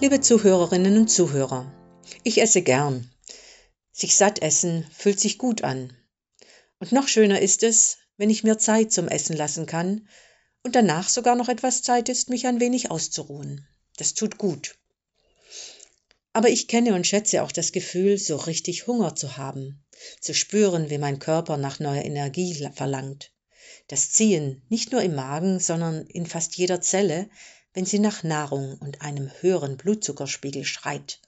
Liebe Zuhörerinnen und Zuhörer, ich esse gern. Sich satt essen fühlt sich gut an. Und noch schöner ist es, wenn ich mir Zeit zum Essen lassen kann und danach sogar noch etwas Zeit ist, mich ein wenig auszuruhen. Das tut gut. Aber ich kenne und schätze auch das Gefühl, so richtig Hunger zu haben, zu spüren, wie mein Körper nach neuer Energie verlangt. Das Ziehen nicht nur im Magen, sondern in fast jeder Zelle, wenn sie nach Nahrung und einem höheren Blutzuckerspiegel schreit.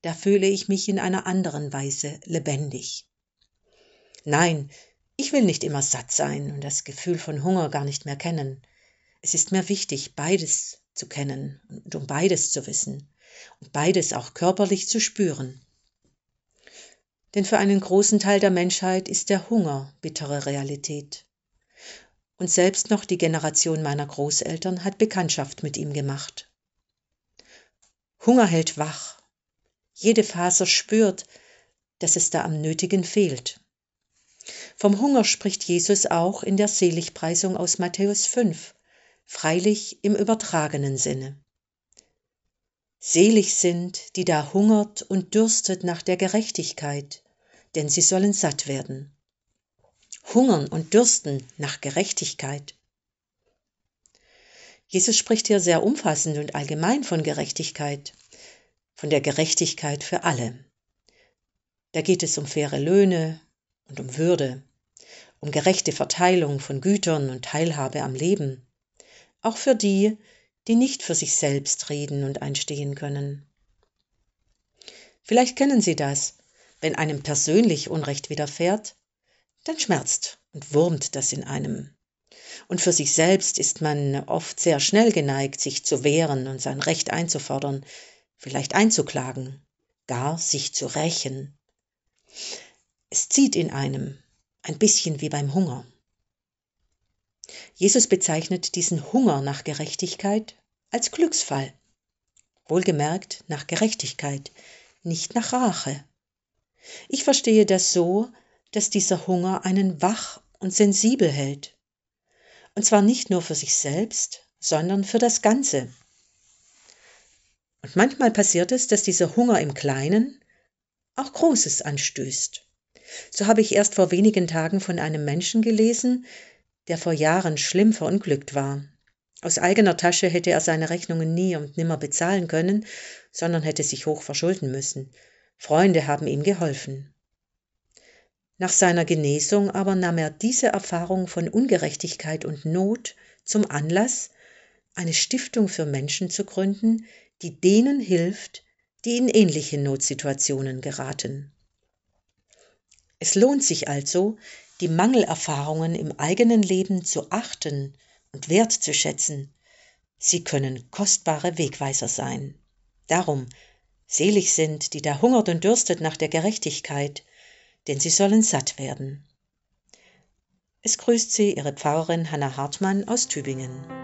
Da fühle ich mich in einer anderen Weise lebendig. Nein, ich will nicht immer satt sein und das Gefühl von Hunger gar nicht mehr kennen. Es ist mir wichtig, beides zu kennen und um beides zu wissen und beides auch körperlich zu spüren. Denn für einen großen Teil der Menschheit ist der Hunger bittere Realität und selbst noch die Generation meiner Großeltern hat Bekanntschaft mit ihm gemacht. Hunger hält wach. Jede Faser spürt, dass es da am Nötigen fehlt. Vom Hunger spricht Jesus auch in der Seligpreisung aus Matthäus 5, freilich im übertragenen Sinne. Selig sind, die da hungert und dürstet nach der Gerechtigkeit, denn sie sollen satt werden hungern und dürsten nach Gerechtigkeit. Jesus spricht hier sehr umfassend und allgemein von Gerechtigkeit, von der Gerechtigkeit für alle. Da geht es um faire Löhne und um Würde, um gerechte Verteilung von Gütern und Teilhabe am Leben, auch für die, die nicht für sich selbst reden und einstehen können. Vielleicht kennen Sie das, wenn einem persönlich Unrecht widerfährt, dann schmerzt und wurmt das in einem. Und für sich selbst ist man oft sehr schnell geneigt, sich zu wehren und sein Recht einzufordern, vielleicht einzuklagen, gar sich zu rächen. Es zieht in einem, ein bisschen wie beim Hunger. Jesus bezeichnet diesen Hunger nach Gerechtigkeit als Glücksfall. Wohlgemerkt nach Gerechtigkeit, nicht nach Rache. Ich verstehe das so, dass dieser Hunger einen wach und sensibel hält. Und zwar nicht nur für sich selbst, sondern für das Ganze. Und manchmal passiert es, dass dieser Hunger im Kleinen auch Großes anstößt. So habe ich erst vor wenigen Tagen von einem Menschen gelesen, der vor Jahren schlimm verunglückt war. Aus eigener Tasche hätte er seine Rechnungen nie und nimmer bezahlen können, sondern hätte sich hoch verschulden müssen. Freunde haben ihm geholfen. Nach seiner Genesung aber nahm er diese Erfahrung von Ungerechtigkeit und Not zum Anlass, eine Stiftung für Menschen zu gründen, die denen hilft, die in ähnliche Notsituationen geraten. Es lohnt sich also, die Mangelerfahrungen im eigenen Leben zu achten und wertzuschätzen. Sie können kostbare Wegweiser sein. Darum, selig sind, die da hungert und dürstet nach der Gerechtigkeit, denn sie sollen satt werden. Es grüßt Sie Ihre Pfarrerin Hanna Hartmann aus Tübingen.